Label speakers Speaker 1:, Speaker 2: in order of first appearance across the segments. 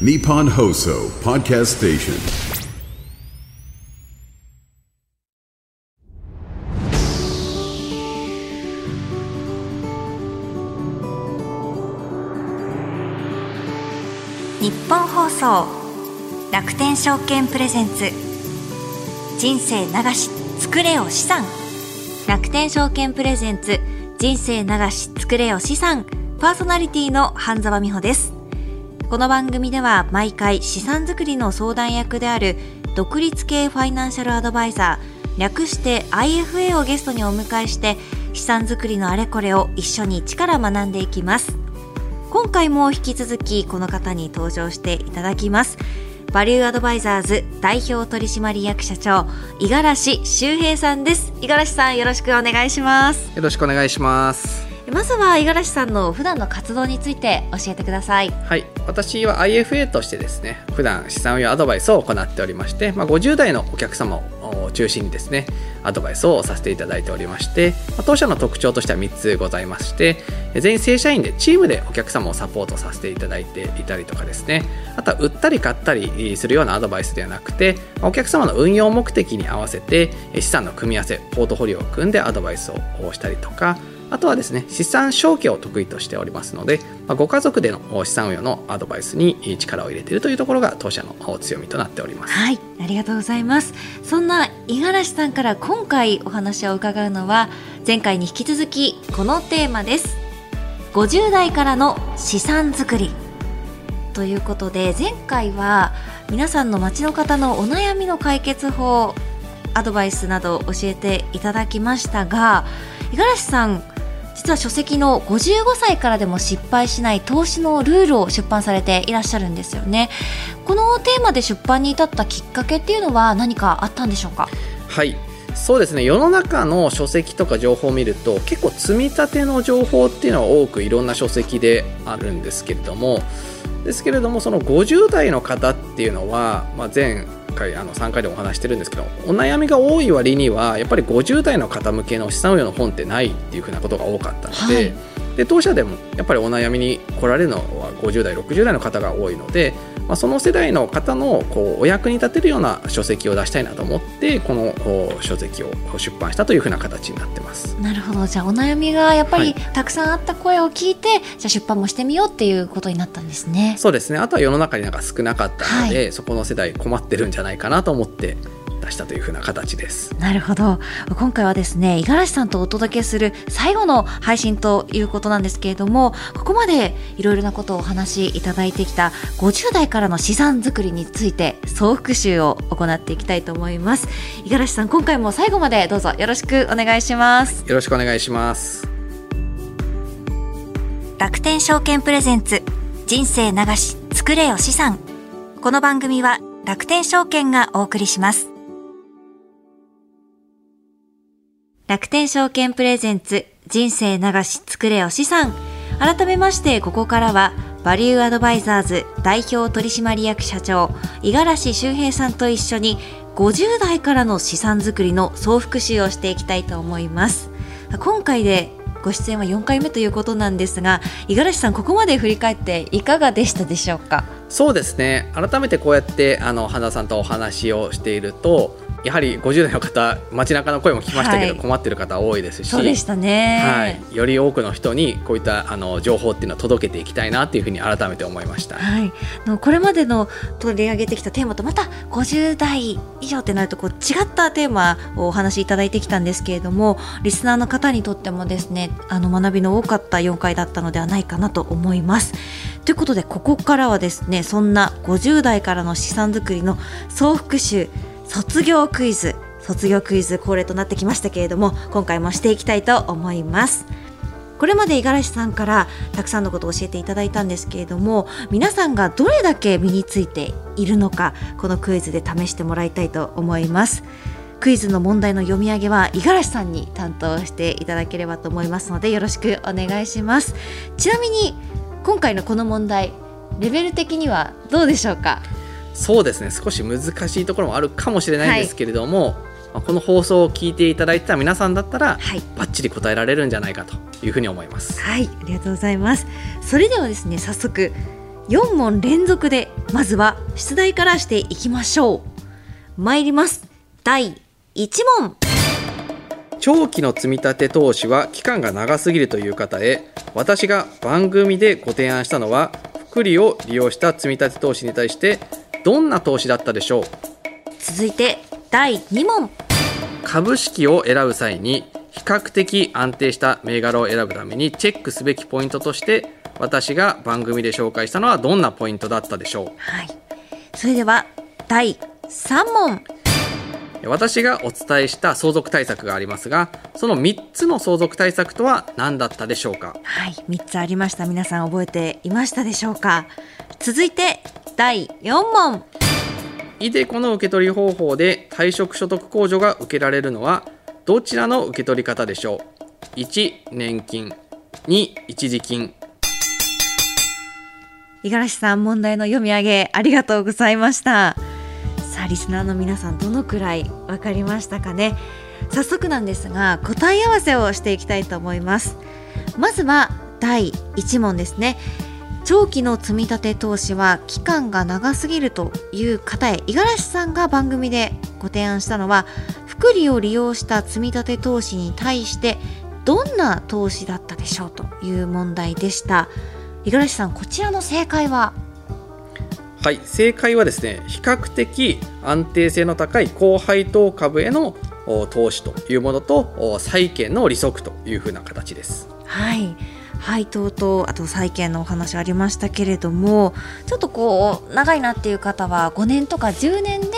Speaker 1: Nippon Hoso Podcast Station.
Speaker 2: 日本放送楽天証券プレゼンツ。人生流し作れよ資産。楽天証券プレゼンツ人生流し作れよ資産。パーソナリティの半沢美穂です。この番組では毎回資産作りの相談役である独立系ファイナンシャルアドバイザー略して IFA をゲストにお迎えして資産作りのあれこれを一緒に一から学んでいきます。今回も引き続きこの方に登場していただきます。バリューアドバイザーズ代表取締役社長五十嵐修平さんです。五十嵐さんよろしくお願いします。
Speaker 3: よろしくお願いします。
Speaker 2: まずは五十嵐さんの普段の活動について教えてください。
Speaker 3: はい、私は IFA としてですね、普段資産運用アドバイスを行っておりまして、まあ、50代のお客様を中心にですね、アドバイスをさせていただいておりまして、まあ当社の特徴としては3つございまして、全員正社員でチームでお客様をサポートさせていただいていたりとかですね、あとは売ったり買ったりするようなアドバイスではなくて、お客様の運用目的に合わせて資産の組み合わせ、ポートフォリオを組んでアドバイスをしたりとか、あとはですね、資産承継を得意としておりますので、まあご家族での資産運用のアドバイスに力を入れているというところが当社の強みとなっております。
Speaker 2: はいありがとうございます。そんな五十嵐さんから今回お話を伺うのは前回に引き続きこのテーマです。50代からの資産作り。ということで前回は皆さんの街の方のお悩みの解決法アドバイスなどを教えていただきましたが五十嵐さん実は書籍の55歳からでも失敗しない投資のルールを出版されていらっしゃるんですよね。このテーマで出版に至ったきっかけっていうのは何かあったんでしょうか？
Speaker 3: はい。そうですね。世の中の書籍とか情報を見ると結構積み立ての情報っていうのは多くいろんな書籍であるんですけれども。ですけれどもその50代の方っていうのは、まあ、前回あの3回でもお話してるんですけどお悩みが多い割にはやっぱり50代の方向けの資産運用の本ってないっていうふうなことが多かったので,、
Speaker 2: はい。
Speaker 3: で当社でもやっぱりお悩みに来られるのは50代60代の方が多いので、まあ、その世代の方のこうお役に立てるような書籍を出したいなと思ってこのお書籍を出版したというふうな形になってます。
Speaker 2: なるほど。じゃあお悩みがやっぱり
Speaker 3: はい。
Speaker 2: たくさんあった声を聞いて、じゃあ出版もしてみようっていうことになったんですね。
Speaker 3: そうですね。あとは世の中になんか少なかったので、そこの世代困ってるんじゃないかなと思って出したというふうな形です。
Speaker 2: なるほど。今回はですね五十嵐さんとお届けする最後の配信ということなんですけれどもここまでいろいろなことをお話しいただいてきた50代からの資産作りについて総復習を行っていきたいと思います。五十嵐さん今回も最後までどうぞよろしくお願いします。
Speaker 3: よろしくお願いします。
Speaker 2: 楽天証券プレゼンツ人生流し作れよ資産。この番組は楽天証券がお送りします楽天証券プレゼンツ人生流し作れよ資産。改めましてここからはバリューアドバイザーズ代表取締役社長五十嵐修平さんと一緒に50代からの資産作りの総復習をしていきたいと思います。今回でご出演は4回目ということなんですが五十嵐さんここまで振り返っていかがでしたでしょうか？
Speaker 3: そうですね。改めてこうやってあの花さんとお話をしているとやはり50代の方街中の声も聞きましたけど、
Speaker 2: はい
Speaker 3: 困ってる方多いですし
Speaker 2: そうでしたね
Speaker 3: はい、より多くの人にこういったあの情報っていうのを届けていきたいなっていうふうに改めて思いました。
Speaker 2: はい、あのこれまでの取り上げてきたテーマとまた50代以上ってなるとこう違ったテーマをお話しいただいてきたんですけれどもリスナーの方にとってもですねあの学びの多かった4回だったのではないかなと思います。ということでここからはですねそんな50代からの資産作りの総復習卒業クイズ。卒業クイズ恒例となってきましたけれども今回もしていきたいと思います。これまで五十嵐さんからたくさんのことを教えていただいたんですけれども皆さんがどれだけ身についているのかこのクイズで試してもらいたいと思います。クイズの問題の読み上げは五十嵐さんに担当していただければと思いますのでよろしくお願いします。ちなみに今回のこの問題レベル的にはどうでしょうか？
Speaker 3: そうですね。少し難しいところもあるかもしれないんですけれども、まあこの放送を聞いていただいてた皆さんだったら、
Speaker 2: はい。
Speaker 3: バッチリ答えられるんじゃないかというふうに思います。
Speaker 2: はい、ありがとうございます。それではですね、早速4問連続でまずは出題からしていきましょう。参ります。第1問。
Speaker 3: 長期の積み立て投資は期間が長すぎるという方へ私が番組でご提案したのは福利を利用した積み立て投資に対してどんな投資だったでしょう？
Speaker 2: 続いて第2問。
Speaker 3: 株式を選ぶ際に比較的安定した銘柄を選ぶためにチェックすべきポイントとして私が番組で紹介したのはどんなポイントだったでしょ
Speaker 2: はい。それでは第3問。
Speaker 3: う私がお伝えした相続対策がありますがその3つの相続対策とは何だったでしょうか？
Speaker 2: はい。3つありました。皆さん覚えていましたでしょうか？続いて第4問。
Speaker 3: イデコの受け取り方法で退職所得控除が受けられるのはどちらの受け取り方でしょう？1年金。2一時金。
Speaker 2: 五十嵐さん問題の読み上げありがとうございました。さあリスナーの皆さんどのくらいわかりましたかね？早速なんですが答え合わせをしていきたいと思います。まずは第1問ですね長期の積み立て投資は期間が長すぎるという方へ五十嵐さんが番組でご提案したのは福利を利用した積み立て投資に対してどんな投資だったでしょうという問題でした。五十嵐さんこちらの正解は？
Speaker 3: はい正解はですね比較的安定性の高い高配当株へのお投資というものとお債券の利息というふうな形です。
Speaker 2: はい配当とあと債券のお話ありましたけれどもちょっとこう長いなっていう方は5年とか10年で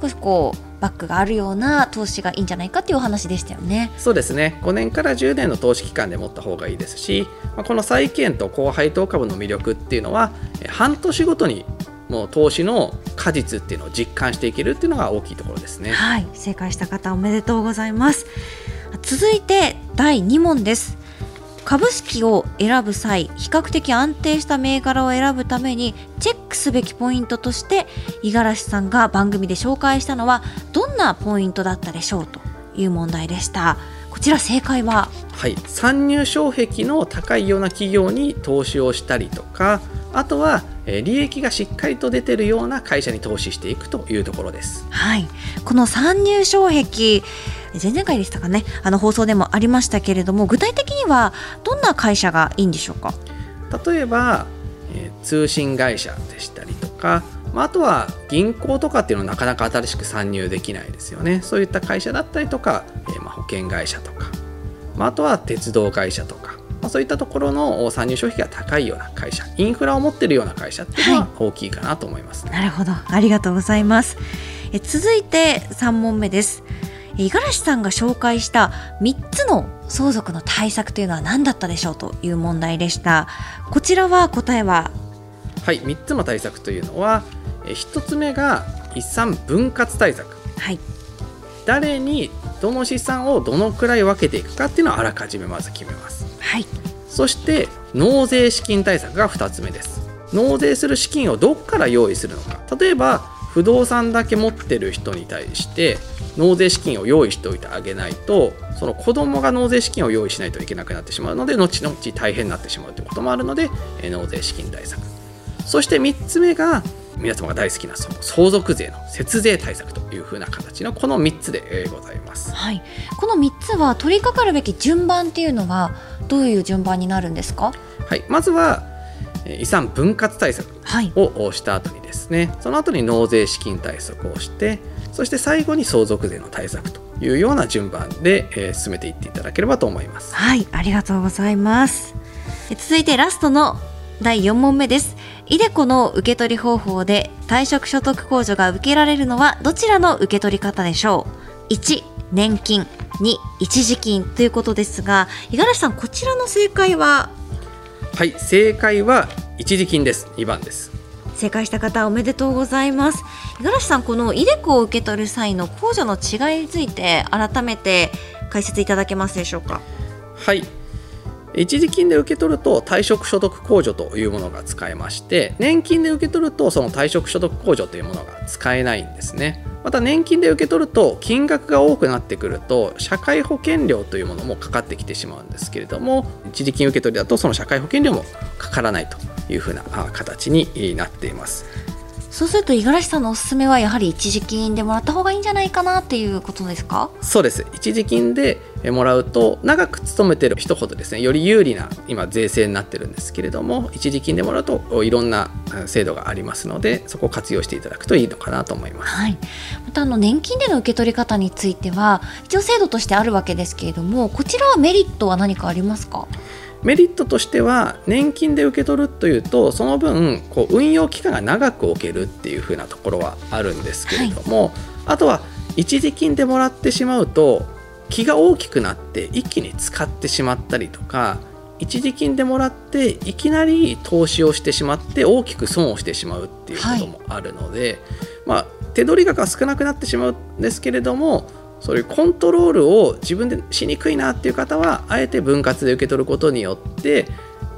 Speaker 2: 少しこうバックがあるような投資がいいんじゃないかっていうお話でしたよね。
Speaker 3: そうですね5年から10年の投資期間で持った方がいいですし、まあこの債券と高配当株の魅力っていうのはえ半年ごとにもう投資の果実っていうのを実感していけるっていうのが大きいところですね。
Speaker 2: はい正解した方おめでとうございます続いて第2問です株式を選ぶ際比較的安定した銘柄を選ぶためにチェックすべきポイントとして五十嵐さんが番組で紹介したのはどんなポイントだったでしょうという問題でした。こちら正解は？
Speaker 3: はい、参入障壁の高いような企業に投資をしたりとかあとはえー利益がしっかりと出てるような会社に投資していくというところです。
Speaker 2: はい、この参入障壁前々回でしたかね。あの放送でもありましたけれども具体的にはどんな会社がいいんでしょうか？
Speaker 3: 例えば、えー通信会社でしたりとか、まあ、あとは銀行とかっていうのはなかなか新しく参入できないですよね。そういった会社だったりとか、えーまあ保険会社とか、まあ、あとは鉄道会社とか、まあ、そういったところのお参入障壁が高いような会社インフラを持ってるような会社っていうのは大きいかなと思いますね。
Speaker 2: なるほど。ありがとうございます。え続いて3問目です。え五十嵐さんが紹介した3つの相続の対策というのは何だったでしょうという問題でした。こちらは答えは？
Speaker 3: はい、3つの対策というのは、え1つ目が遺産分割対策。
Speaker 2: はい。
Speaker 3: 誰にどの資産をどのくらい分けていくかっていうのをあらかじめまず決めます。
Speaker 2: はい。
Speaker 3: そして納税資金対策が2つ目です。納税する資金をどこから用意するのか。例えば不動産だけ持ってる人に対して納税資金を用意しておいてあげないとその子供が納税資金を用意しないといけなくなってしまうので後々大変になってしまうということもあるのでえー納税資金対策。そして3つ目が皆様が大好きなその相続税の節税対策というふうな形のこの3つでえーございます。
Speaker 2: はい、この3つは取り掛かるべき順番っていうのはどういう順番になるんですか？
Speaker 3: はい、まずはえー遺産分割対策
Speaker 2: はい。
Speaker 3: をした後にですねその後に納税資金対策をしてそして最後に相続税の対策というような順番で、えー進めていっていただければと思います。
Speaker 2: はい、ありがとうございます。え続いてラストの第4問目です。イデコの受け取り方法で退職所得控除が受けられるのはどちらの受け取り方でしょう ?1、年金。2、一時金ということですが、五十嵐さん、こちらの正解は？
Speaker 3: はい正解は一時金です2番です。
Speaker 2: 正解した方おめでとうございます。五十嵐さん、このイデコを受け取る際の控除の違いについて改めて解説いただけますでしょうか？
Speaker 3: はい一時金で受け取ると退職所得控除というものが使えまして年金で受け取るとその退職所得控除というものが使えないんですね。また年金で受け取ると金額が多くなってくると社会保険料というものもかかってきてしまうんですけれども一時金受け取りだとその社会保険料もかからないというふうな形になっています。
Speaker 2: そうすると五十嵐さんのおすすめはやはり一時金でもらった方がいいんじゃないかなっていうことですか？
Speaker 3: そうです。一時金でもらうと長く勤めてる人ほどですね。より有利な今税制になってるんですけれども一時金でもらうといろんな制度がありますのでそこを活用していただくといいのかなと思います、
Speaker 2: はい、またあの年金での受け取り方については一応制度としてあるわけですけれどもこちらはメリットは何かありますか？
Speaker 3: メリットとしては年金で受け取るというとその分こう運用期間が長く置けるっていう風なところはあるんですけれども、はい、あとは一時金でもらってしまうと気が大きくなって一気に使ってしまったりとか一時金でもらっていきなり投資をしてしまって大きく損をしてしまうっていうこともあるので、はい、まあ、手取り額が少なくなってしまうんですけれどもそういうコントロールを自分でしにくいなっていう方はあえて分割で受け取ることによって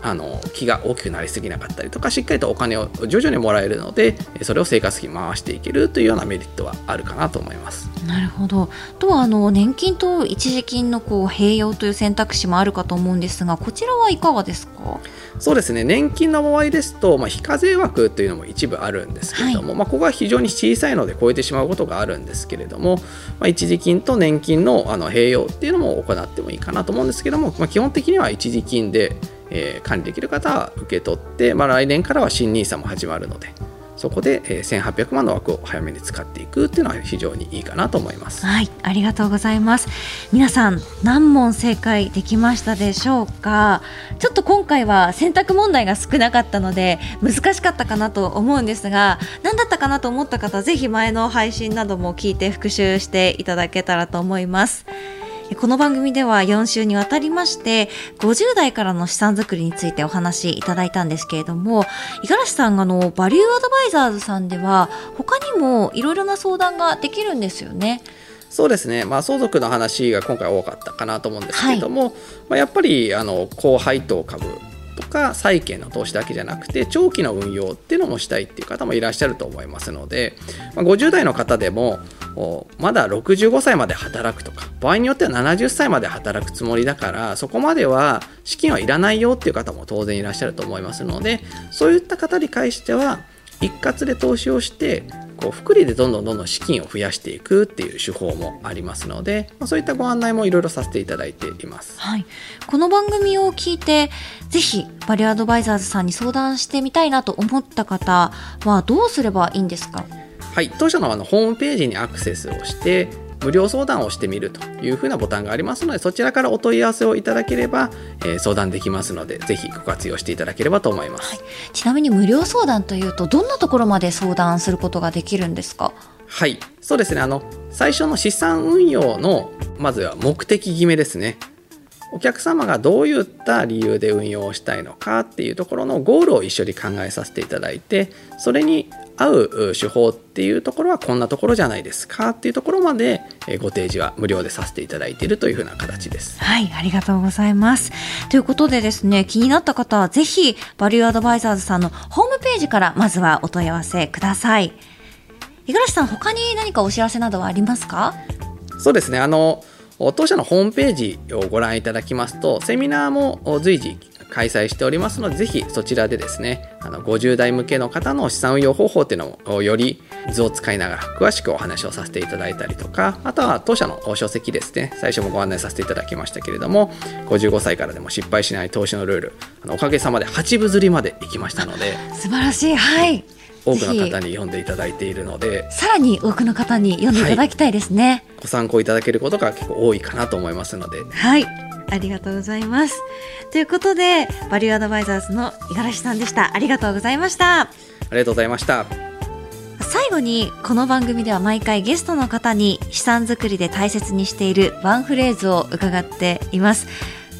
Speaker 3: あの気が大きくなりすぎなかったりとかしっかりとお金を徐々にもらえるのでそれを生活費に回していけるというようなメリットはあるかなと思います。
Speaker 2: なるほど。とはあの年金と一時金のこう併用という選択肢もあるかと思うんですがこちらはいかがですか？
Speaker 3: そうですね。年金の場合ですと、まあ、非課税枠というのも一部あるんですけれども、はい、まあ、ここは非常に小さいので超えてしまうことがあるんですけれども、まあ、一時金と年金のあの併用っていうのも行ってもいいかなと思うんですけども、まあ、基本的には一時金でえー、管理できる方は受け取って、まあ、来年からは新 NISA も始まるのでそこで、えー、1800万の枠を早めに使っていくっていうのは非常にいいかなと思います。
Speaker 2: はいありがとうございます。皆さん何問正解できましたでしょうか？ちょっと今回は選択問題が少なかったので難しかったかなと思うんですが何だったかなと思った方ぜひ前の配信なども聞いて復習していただけたらと思います。この番組では4週にわたりまして50代からの資産作りについてお話しいただいたんですけれども五十嵐さんあのバリューアドバイザーズさんでは他にもいろいろな相談ができるんですよね。
Speaker 3: そうですね、まあ、相続の話が今回多かったかなと思うんですけれども、はい、まあ、やっぱりあの高配当株とか債券の投資だけじゃなくて長期の運用っていうのもしたいっていう方もいらっしゃると思いますので、まあ、50代の方でもまだ65歳まで働くとか場合によっては70歳まで働くつもりだからそこまでは資金はいらないよっていう方も当然いらっしゃると思いますのでそういった方に関しては一括で投資をしてこう複利でどんどんどんどん資金を増やしていくっていう手法もありますので、そういったご案内もいろいろさせていただいています、
Speaker 2: はい、この番組を聞いてぜひバリューアドバイザーズさんに相談してみたいなと思った方はどうすればいいんですか？
Speaker 3: はい、当社のあのホームページにアクセスをして無料相談をしてみるというふうなボタンがありますのでそちらからお問い合わせをいただければ、えー、相談できますのでぜひご活用していただければと思います、はい、
Speaker 2: ちなみに無料相談というとどんなところまで相談することができるんですか？
Speaker 3: はい。そうですね。あの最初の資産運用のまずは目的決めですね。お客様がどういった理由で運用をしたいのかっていうところのゴールを一緒に考えさせていただいてそれに合う手法っていうところはこんなところじゃないですかっていうところまでご提示は無料でさせていただいているというふうな形です。
Speaker 2: はい、ありがとうございます。ということでですね、気になった方はぜひバリューアドバイザーズさんのホームページからまずはお問い合わせください。五十嵐さん、他に何かお知らせなどはありますか？
Speaker 3: そうですね、あの当社のホームページをご覧いただきますと、セミナーも随時開催しておりますので、ぜひそちらでですね、あの50代向けの方の資産運用方法っていうのをより図を使いながら詳しくお話をさせていただいたりとか、あとは当社の書籍ですね、最初もご案内させていただきましたけれども、55歳からでも失敗しない投資のルール、あのおかげさまで8部釣りまで行きましたので、
Speaker 2: 素晴らしい、はい。
Speaker 3: 多くの方に読んでいただいているので
Speaker 2: さらに多くの方に読んでいただきたいですね、はい、
Speaker 3: ご参考いただけることが結構多いかなと思いますので
Speaker 2: はいありがとうございます。ということでバリューアドバイザーズの五十嵐さんでした。ありがとうございました。あ
Speaker 3: りがとうございました。
Speaker 2: 最後にこの番組では毎回ゲストの方に資産作りで大切にしているワンフレーズを伺っています。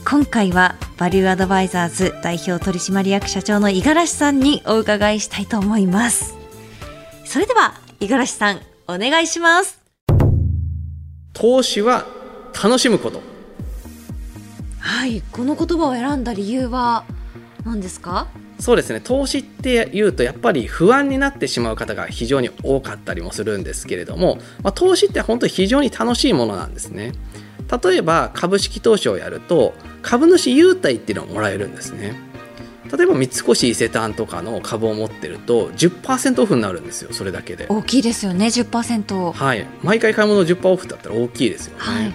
Speaker 2: 今回はバリューアドバイザーズ代表取締役社長の五十嵐さんにお伺いしたいと思います。それでは五十嵐さんお願いします。
Speaker 3: 投資は楽しむこと
Speaker 2: はいこの言葉を選んだ理由は何ですか？
Speaker 3: そうですね。投資っていうとやっぱり不安になってしまう方が非常に多かったりもするんですけれども、まあ、投資って本当に非常に楽しいものなんですね。例えば株式投資をやると株主優待っていうのをもらえるんですね。例えば三越伊勢丹とかの株を持ってると10%オフになるんですよそれだけで。
Speaker 2: 大きいですよね10%
Speaker 3: はい。毎回買い物10%オフだったら大きいですよね、
Speaker 2: はい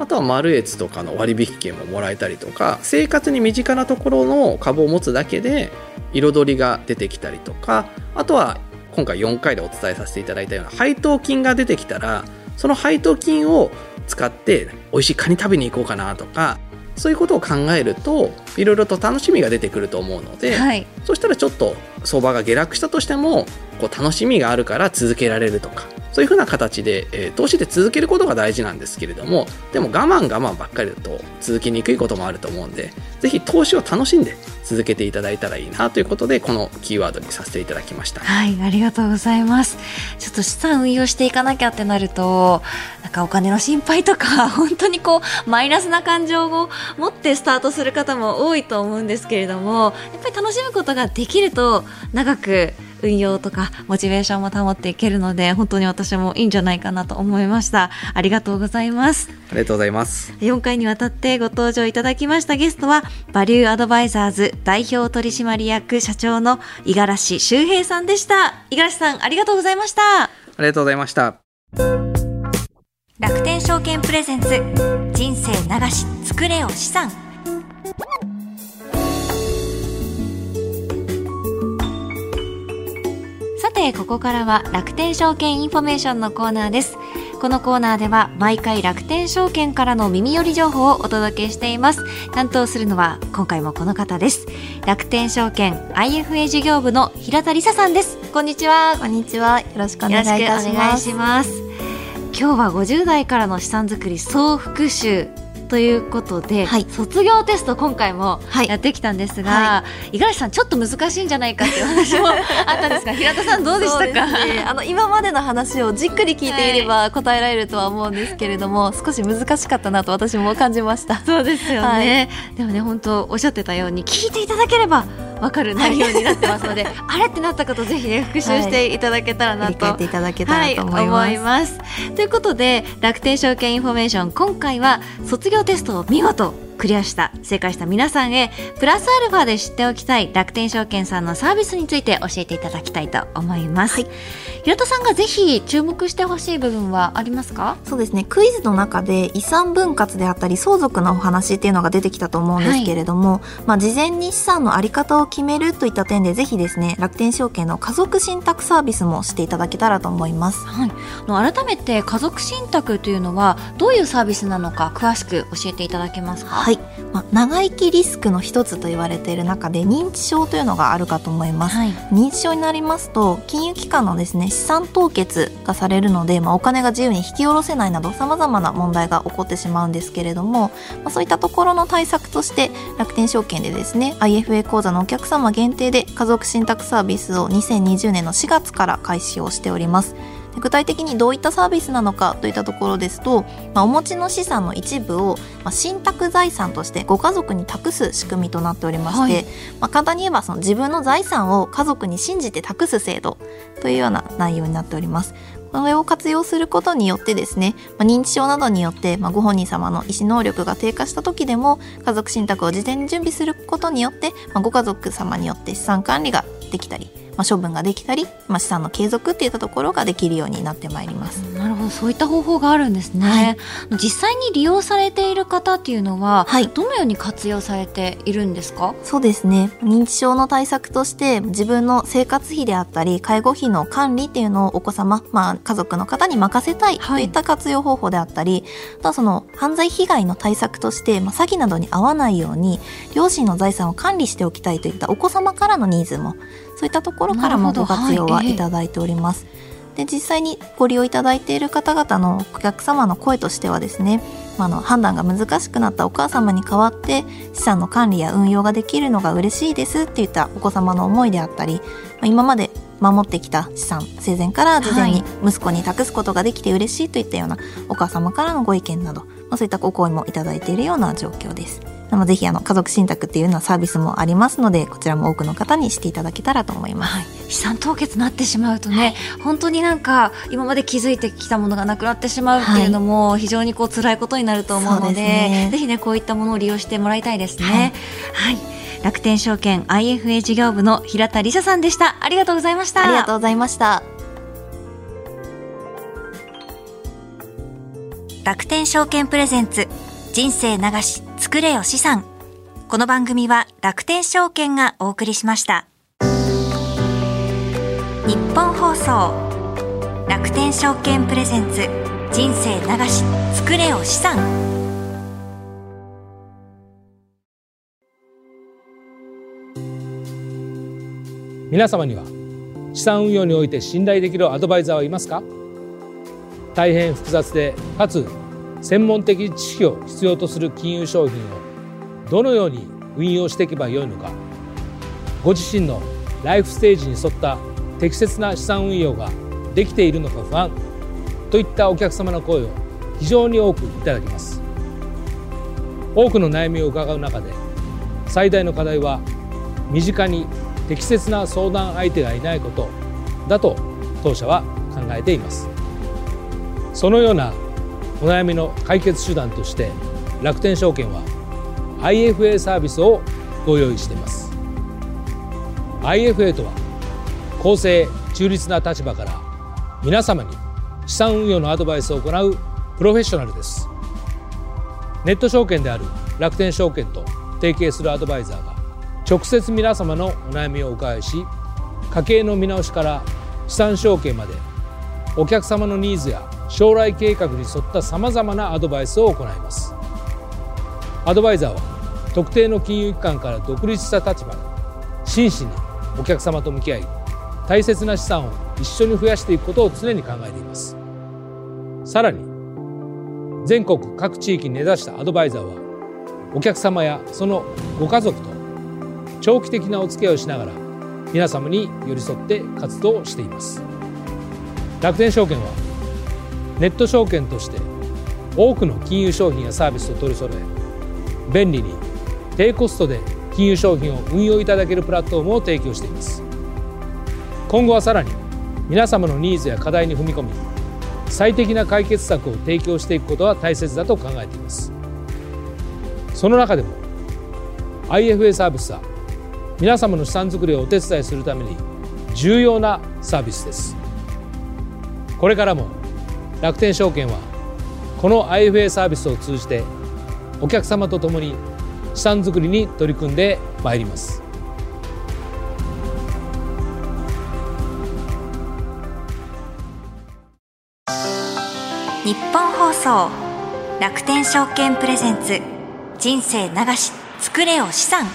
Speaker 3: あとはマルエツとかの割引券ももらえたりとか生活に身近なところの株を持つだけで彩りが出てきたりとかあとは今回4回でお伝えさせていただいたような配当金が出てきたらその配当金を使って美味しいカニ食べに行こうかなとかそういうことを考えるといろいろと楽しみが出てくると思うので、
Speaker 2: はい。
Speaker 3: そしたらちょっと相場が下落したとしてもこう楽しみがあるから続けられるとかそういうふうな形で、えー投資って続けることが大事なんですけれどもでも我慢我慢ばっかりだと続きにくいこともあると思うんでぜひ投資を楽しんで続けていただいたらいいなということでこのキーワードにさせていただきました。
Speaker 2: はい、ありがとうございます。ちょっと資産運用していかなきゃってなると、なんかお金の心配とか、本当にこう、マイナスな感情を持ってスタートする方も多いと思うんですけれども、やっぱり楽しむことができると、長く運用とか、モチベーションも保っていけるので、本当に私もいいんじゃないかなと思いました。ありがとうございます。
Speaker 3: ありがとうございます。
Speaker 2: 4回にわたってご登場いただきましたゲストは、バリューアドバイザーズ代表取締役社長の五十嵐修平さんでした。五十嵐さん、ありがとうございました。
Speaker 3: ありがとうございました。
Speaker 2: 楽天証券プレゼンツ、人生流し、作れよ資産。て、ここからは楽天証券インフォメーションのコーナーです。このコーナーでは毎回楽天証券からの耳寄り情報をお届けしています。担当するのは今回もこの方です。楽天証券 IFA 事業部の平田理沙さんです。こんにちは。
Speaker 4: こんにちは。よろしくお願いいた。します。
Speaker 2: 今日は50代からの資産作り総復習ということで、
Speaker 4: はい。
Speaker 2: 卒業テスト今回も
Speaker 4: はい。
Speaker 2: やってきたんですが、五十嵐さんちょっと難しいんじゃないかっていう話もあったんですが 平田さんどうでしたか？
Speaker 4: ね。あの今までの話をじっくり聞いていれば答えられるとは思うんですけれども、少し難しかったなと私も感じました。
Speaker 2: そうですよね、でもね本当おっしゃってたように聞いていただければわかる内容になってますので、あれってなったことぜひね復習していただけたらなと、
Speaker 4: 振り返ってい。ただけたらと思います。
Speaker 2: はい、思います。ということで楽天証券インフォメーション今回は卒業テストを見事クリアした正解した皆さんへプラスアルファで知っておきたい楽天証券さんのサービスについて教えていただきたいと思います、平田さんがぜひ注目してほしい部分はありますか？
Speaker 4: そうですね。クイズの中で遺産分割であったり相続のお話っていうのが出てきたと思うんですけれども、まあ、事前に資産のあり方を決めるといった点でぜひですね楽天証券の家族信託サービスもしていただけたらと思います。
Speaker 2: はい、あの改めて家族信託というのはどういうサービスなのか詳しく教えていただけますか？
Speaker 4: はい、まあ、長生きリスクの一つと言われている中で認知症というのがあるかと思います。
Speaker 2: はい。
Speaker 4: 認知症になりますと金融機関のですね資産凍結がされるので、まあ、お金が自由に引き下ろせないなどさまざまな問題が起こってしまうんですけれども、まあ、そういったところの対策として楽天証券でですね IFA 口座のお客様限定で家族信託サービスを2020年の4月から開始をしております。で具体的にどういったサービスなのかといったところですと、まあ、お持ちの資産の一部を、まあ、信託財産としてご家族に託す仕組みとなっておりまして、
Speaker 2: はい
Speaker 4: まあ、簡単に言えばその自分の財産を家族に信じて託す制度というような内容になっております。これを活用することによってですね、まあ、認知症などによって、まあ、ご本人様の意思能力が低下した時でも家族信託を事前に準備することによって、まあ、ご家族様によって資産管理ができたり、まあ、処分ができたり、まあ、資産の継続っていったところができるようになってまいります。
Speaker 2: なるほどそういった方法があるんですね、実際に利用されている方っていうのは、
Speaker 4: はい。
Speaker 2: どのように活用されているんですか？
Speaker 4: そうですね。認知症の対策として自分の生活費であったり介護費の管理っていうのをお子様、まあ、家族の方に任せたいと
Speaker 2: はい
Speaker 4: いった活用方法であったり、あとはその犯罪被害の対策として、まあ、詐欺などに遭わないように両親の財産を管理しておきたいといったお子様からのニーズもそういったところからもご活用
Speaker 2: はい
Speaker 4: はいただいております。で実際にご利用いただいている方々のお客様の声としてはですね、まあ、あの判断が難しくなったお母様に代わって資産の管理や運用ができるのが嬉しいですっていったお子様の思いであったり、まあ、今まで守ってきた資産生前から事前に息子に託すことができて嬉しいといったようなお母様からのご意見など、まあ、そういったお声もいただいているような状況です。なのでぜひあの家族信託っていうようなサービスもありますのでこちらも多くの方にしていただけたらと思います、
Speaker 2: はい、資産凍結なってしまうとね、本当になんか今まで気づいてきたものがなくなってしまうっていうのも非常にこう辛いことになると思うので,、
Speaker 4: ですね。
Speaker 2: ぜひねこういったものを利用してもらいたいですね。はい、楽天証券 IFA 事業部の平田理沙さんでした。ありがとうございました。
Speaker 4: ありがとうございました。
Speaker 2: 楽天証券プレゼンツ人生流し作れよ資産。この番組は楽天証券がお送りしました。日本放送。楽天証券プレゼンツ。人生流し作れよ資産。
Speaker 5: 皆様には資産運用において信頼できるアドバイザーはいますか？大変複雑でかつ専門的知識を必要とする金融商品をどのように運用していけばよいのか。ご自身のライフステージに沿った適切な資産運用ができているのか不安といったお客様の声を非常に多くいただきます。多くの悩みを伺う中で最大の課題は身近に適切な相談相手がいないことだと当社は考えています。そのようなお悩みの解決手段として楽天証券は IFA サービスをご用意しています。IFA とは公正中立な立場から皆様に資産運用のアドバイスを行うプロフェッショナルです。ネット証券である楽天証券と提携するアドバイザーが直接皆様のお悩みをお伺いし家計の見直しから資産承継までお客様のニーズや将来計画に沿ったさまざまなアドバイスを行います。アドバイザーは特定の金融機関から独立した立場で真摯にお客様と向き合い大切な資産を一緒に増やしていくことを常に考えています。さらに全国各地域に根ざしたアドバイザーはお客様やそのご家族と長期的なお付き合いをしながら皆様に寄り添って活動しています。楽天証券はネット証券として多くの金融商品やサービスを取り揃え便利に低コストで金融商品を運用いただけるプラットフォームを提供しています。今後はさらに皆様のニーズや課題に踏み込み最適な解決策を提供していくことは大切だと考えています。その中でも IFA サービスは皆様の資産作りをお手伝いするために重要なサービスです。これからも楽天証券はこの IFA サービスを通じてお客様と共に資産作りに取り組んでまいります。
Speaker 2: 日本放送楽天証券プレゼンツ人生流し作れよ資産。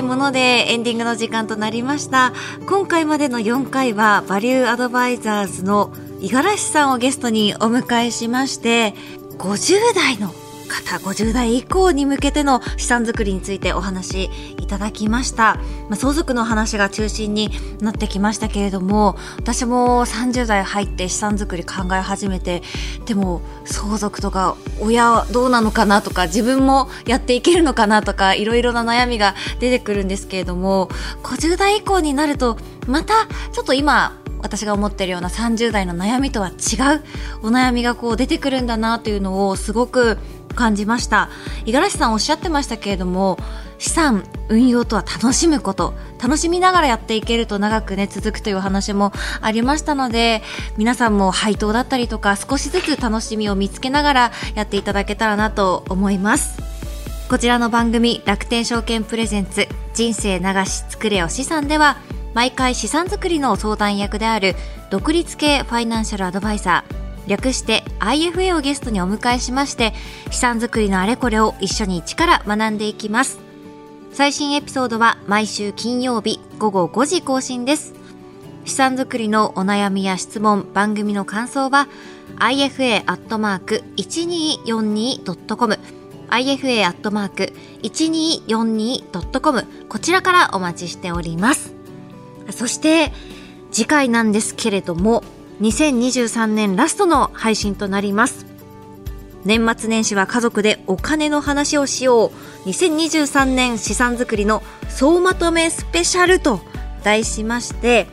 Speaker 2: いものでエンディングの時間となりました。今回までの4回はバリューアドバイザーズの五十嵐さんをゲストにお迎えしまして50代の方50代以降に向けての資産作りについてお話いただきました、まあ、相続の話が中心になってきましたけれども私も30代入って資産作り考え始めてでも相続とか親どうなのかなとか自分もやっていけるのかなとかいろいろな悩みが出てくるんですけれども50代以降になるとまたちょっと今私が思ってるような30代の悩みとは違うお悩みがこう出てくるんだなというのをすごく感じました。五十嵐さんおっしゃってましたけれども資産運用とは楽しむこと。楽しみながらやっていけると長くね続くという話もありましたので皆さんも配当だったりとか少しずつ楽しみを見つけながらやっていただけたらなと思います。こちらの番組楽天証券プレゼンツ人生流し作れよ資産では毎回資産作りの相談役である独立系ファイナンシャルアドバイザー略して IFA をゲストにお迎えしまして資産作りのあれこれを一緒に一から学んでいきます。最新エピソードは毎週金曜日午後5時更新です。資産作りのお悩みや質問番組の感想は ifa.1242.com ifa.1242.com こちらからお待ちしております。そして次回なんですけれども2023年ラストの配信となります。年末年始は家族でお金の話をしよう。2023年資産作りの総まとめスペシャルと題しまして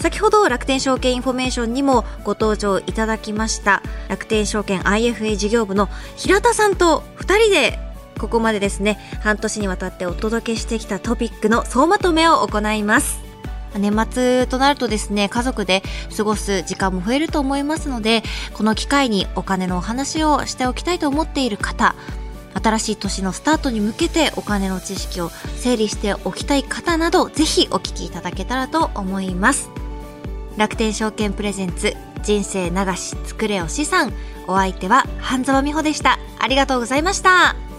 Speaker 2: 先ほど楽天証券インフォメーションにもご登場いただきました。楽天証券 IFA 事業部の平田さんと2人でここまでですね半年にわたってお届けしてきたトピックの総まとめを行います。年末となるとですね家族で過ごす時間も増えると思いますのでこの機会にお金のお話をしておきたいと思っている方新しい年のスタートに向けてお金の知識を整理しておきたい方などぜひお聞きいただけたらと思います。楽天証券プレゼンツ人生流し作れお資産。お相手は半沢美穂でした。ありがとうございました。